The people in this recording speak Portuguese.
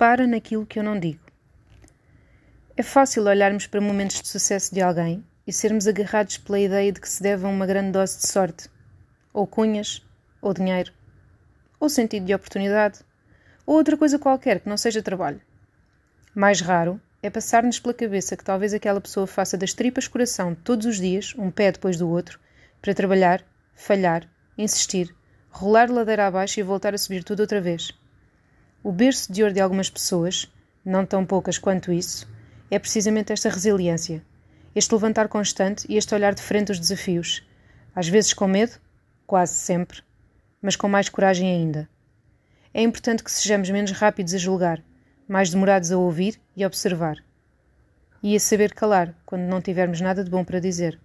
repara naquilo que eu não digo. É fácil olharmos para momentos de sucesso de alguém e sermos agarrados pela ideia de que se deve a uma grande dose de sorte, ou cunhas, ou dinheiro, ou sentido de oportunidade, ou outra coisa qualquer que não seja trabalho. Mais raro é passar-nos pela cabeça que talvez aquela pessoa faça das tripas coração todos os dias, um pé depois do outro, para trabalhar, falhar, insistir, rolar ladeira abaixo e voltar a subir tudo outra vez. O berço de ouro de algumas pessoas, não tão poucas quanto isso, é precisamente esta resiliência, este levantar constante e este olhar de frente aos desafios, às vezes com medo, quase sempre, mas com mais coragem ainda. É importante que sejamos menos rápidos a julgar, mais demorados a ouvir e observar, e a saber calar quando não tivermos nada de bom para dizer.